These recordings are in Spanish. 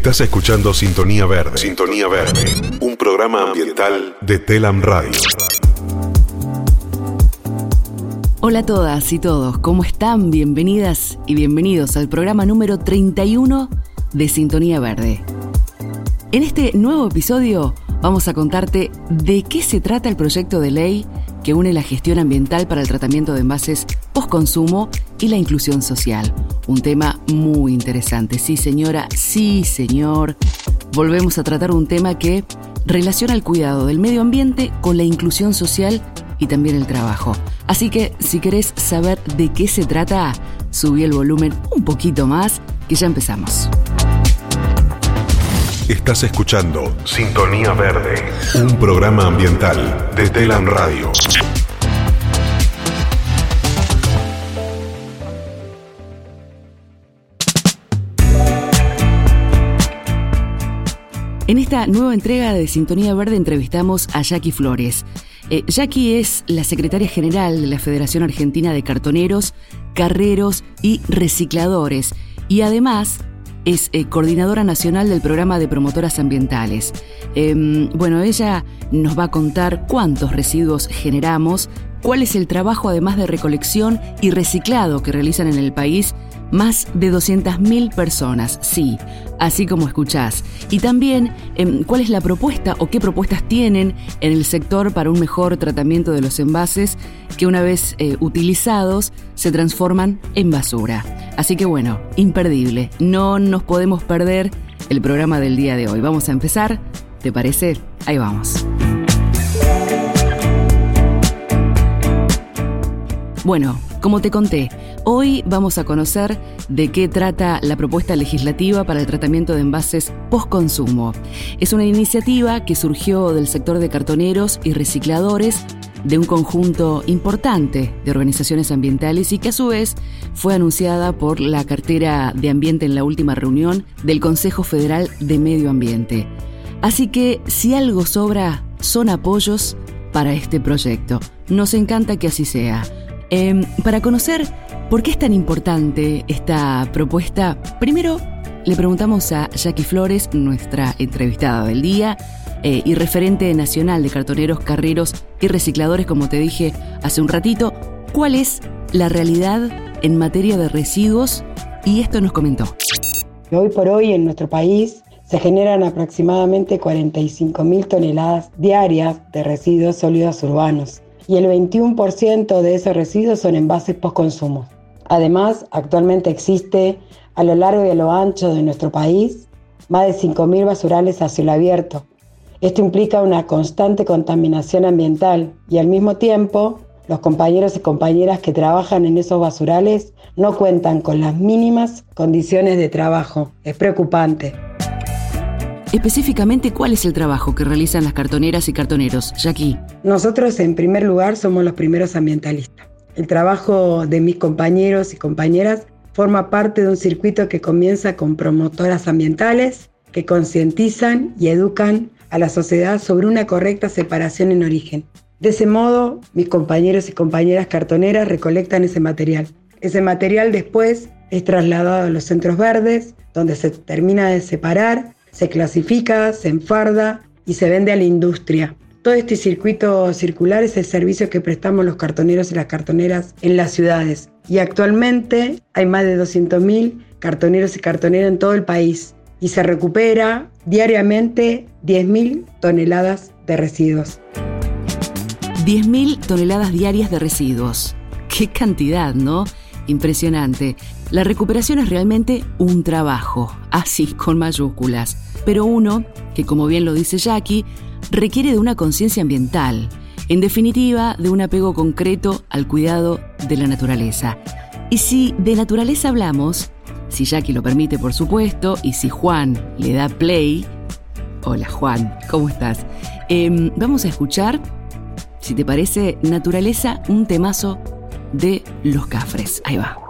Estás escuchando Sintonía Verde. Sintonía Verde. Un programa ambiental de Telam Radio. Hola a todas y todos, ¿cómo están? Bienvenidas y bienvenidos al programa número 31 de Sintonía Verde. En este nuevo episodio vamos a contarte de qué se trata el proyecto de ley que une la gestión ambiental para el tratamiento de envases post-consumo y la inclusión social. Un tema muy interesante. Sí, señora, sí, señor. Volvemos a tratar un tema que relaciona el cuidado del medio ambiente con la inclusión social y también el trabajo. Así que si querés saber de qué se trata, subí el volumen un poquito más, que ya empezamos. Estás escuchando Sintonía Verde, un programa ambiental de Telam Radio. En esta nueva entrega de Sintonía Verde entrevistamos a Jackie Flores. Eh, Jackie es la secretaria general de la Federación Argentina de Cartoneros, Carreros y Recicladores y además es eh, coordinadora nacional del programa de promotoras ambientales. Em, bueno, ella nos va a contar cuántos residuos generamos, cuál es el trabajo además de recolección y reciclado que realizan en el país más de 200.000 personas, sí, así como escuchás. Y también em, cuál es la propuesta o qué propuestas tienen en el sector para un mejor tratamiento de los envases que una vez eh, utilizados se transforman en basura. Así que bueno, imperdible, no nos podemos perder el programa del día de hoy. Vamos a empezar, ¿te parece? Ahí vamos. Bueno, como te conté, hoy vamos a conocer de qué trata la propuesta legislativa para el tratamiento de envases post-consumo. Es una iniciativa que surgió del sector de cartoneros y recicladores de un conjunto importante de organizaciones ambientales y que a su vez fue anunciada por la cartera de ambiente en la última reunión del Consejo Federal de Medio Ambiente. Así que si algo sobra son apoyos para este proyecto. Nos encanta que así sea. Em, para conocer por qué es tan importante esta propuesta, primero le preguntamos a Jackie Flores, nuestra entrevistada del día eh, y referente nacional de cartoneros, carreros y recicladores, como te dije hace un ratito, cuál es la realidad en materia de residuos y esto nos comentó. Hoy por hoy en nuestro país se generan aproximadamente 45.000 toneladas diarias de residuos sólidos urbanos y el 21% de esos residuos son envases post-consumo. Además, actualmente existe a lo largo y a lo ancho de nuestro país más de 5.000 basurales a cielo abierto. Esto implica una constante contaminación ambiental y al mismo tiempo los compañeros y compañeras que trabajan en esos basurales no cuentan con las mínimas condiciones de trabajo. Es preocupante. Específicamente, ¿cuál es el trabajo que realizan las cartoneras y cartoneros? Jackie. Nosotros, en primer lugar, somos los primeros ambientalistas. El trabajo de mis compañeros y compañeras forma parte de un circuito que comienza con promotoras ambientales que concientizan y educan a la sociedad sobre una correcta separación en origen. De ese modo, mis compañeros y compañeras cartoneras recolectan ese material. Ese material después es trasladado a los centros verdes, donde se termina de separar se clasifica, se enfarda y se vende a la industria. Todo este circuito circular es el servicio que prestamos los cartoneros y las cartoneras en las ciudades. Y actualmente hay más de 200.000 cartoneros y cartoneras en todo el país. Y se recupera diariamente 10.000 toneladas de residuos. 10.000 toneladas diarias de residuos. Qué cantidad, ¿no? Impresionante. La recuperación es realmente un trabajo, así con mayúsculas, pero uno que, como bien lo dice Jackie, requiere de una conciencia ambiental, en definitiva, de un apego concreto al cuidado de la naturaleza. Y si de naturaleza hablamos, si Jackie lo permite, por supuesto, y si Juan le da play, hola Juan, ¿cómo estás? Em, vamos a escuchar, si te parece, naturaleza, un temazo de los cafres. Ahí va.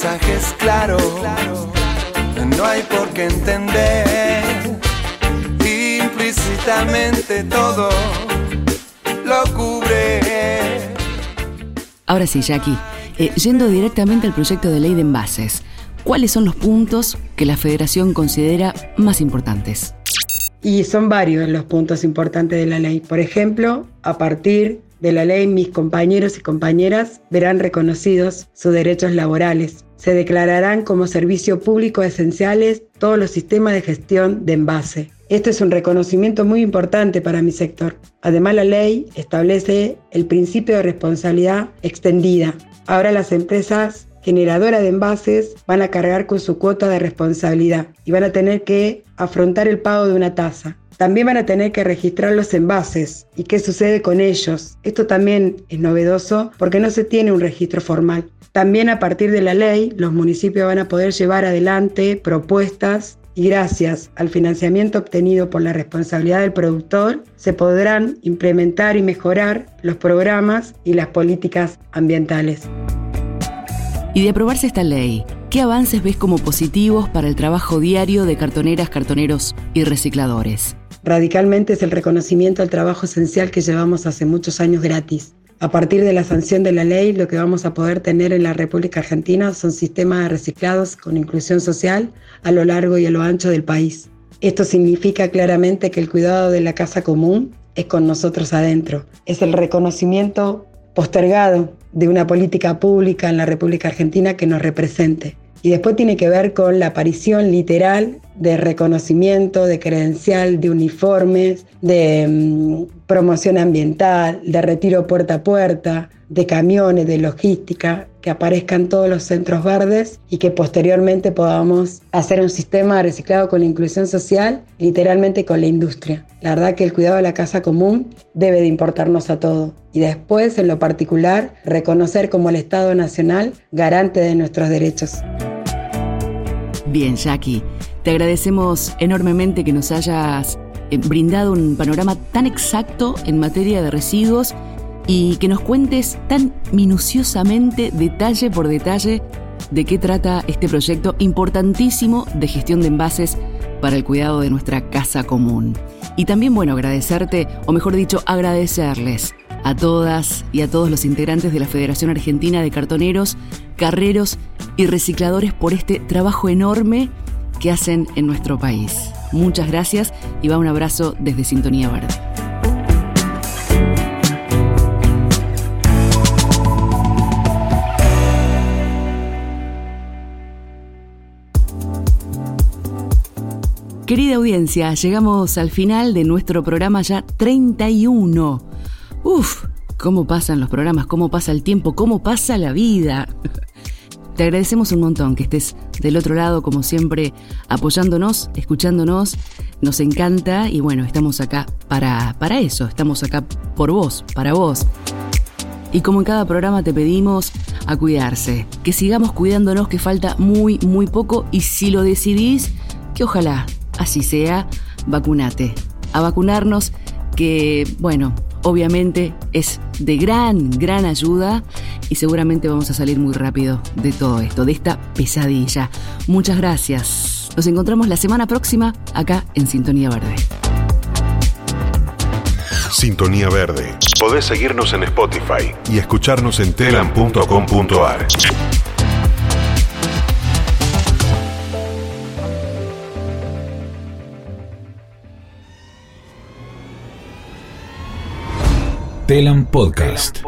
mensaje es claro, no hay por qué entender. Implícitamente todo lo cubre. Ahora sí, Jackie, eh, yendo directamente al proyecto de ley de envases, ¿cuáles son los puntos que la Federación considera más importantes? Y son varios los puntos importantes de la ley. Por ejemplo, a partir de la ley, mis compañeros y compañeras verán reconocidos sus derechos laborales. Se declararán como servicio público esenciales todos los sistemas de gestión de envase. Esto es un reconocimiento muy importante para mi sector. Además, la ley establece el principio de responsabilidad extendida. Ahora las empresas generadora de envases van a cargar con su cuota de responsabilidad y van a tener que afrontar el pago de una tasa. También van a tener que registrar los envases y qué sucede con ellos. Esto también es novedoso porque no se tiene un registro formal. También a partir de la ley, los municipios van a poder llevar adelante propuestas y gracias al financiamiento obtenido por la responsabilidad del productor, se podrán implementar y mejorar los programas y las políticas ambientales. Y de aprobarse esta ley, ¿qué avances ves como positivos para el trabajo diario de cartoneras, cartoneros y recicladores? Radicalmente es el reconocimiento al trabajo esencial que llevamos hace muchos años gratis. A partir de la sanción de la ley, lo que vamos a poder tener en la República Argentina son sistemas de reciclados con inclusión social a lo largo y a lo ancho del país. Esto significa claramente que el cuidado de la casa común es con nosotros adentro. Es el reconocimiento postergado de una política pública en la República Argentina que nos represente. Y después tiene que ver con la aparición literal de reconocimiento, de credencial, de uniformes, de mm, promoción ambiental, de retiro puerta a puerta, de camiones, de logística, que aparezcan todos los centros verdes y que posteriormente podamos hacer un sistema reciclado con la inclusión social, literalmente con la industria. La verdad que el cuidado de la casa común debe de importarnos a todos. Y después, en lo particular, reconocer como el Estado Nacional garante de nuestros derechos. Bien, Jackie, te agradecemos enormemente que nos hayas eh, brindado un panorama tan exacto en materia de residuos y que nos cuentes tan minuciosamente, detalle por detalle, de qué trata este proyecto importantísimo de gestión de envases para el cuidado de nuestra casa común. Y también, bueno, agradecerte, o mejor dicho, agradecerles a todas y a todos los integrantes de la Federación Argentina de Cartoneros, Carreros y Recicladores por este trabajo enorme que hacen en nuestro país. Muchas gracias y va un abrazo desde Sintonía Verde. Querida audiencia, llegamos al final de nuestro programa ya 31. Uf, cómo pasan los programas, cómo pasa el tiempo, cómo pasa la vida. Te agradecemos un montón que estés del otro lado, como siempre, apoyándonos, escuchándonos. Nos encanta y bueno, estamos acá para, para eso, estamos acá por vos, para vos. Y como en cada programa te pedimos a cuidarse, que sigamos cuidándonos, que falta muy, muy poco y si lo decidís, que ojalá así sea, vacunate. A vacunarnos, que, bueno, obviamente es de gran, gran ayuda y seguramente vamos a salir muy rápido de todo esto, de esta pesadilla. Muchas gracias. Nos encontramos la semana próxima acá en Sintonía Verde. Sintonía Verde. Podés seguirnos en Spotify y escucharnos en Telam Podcast.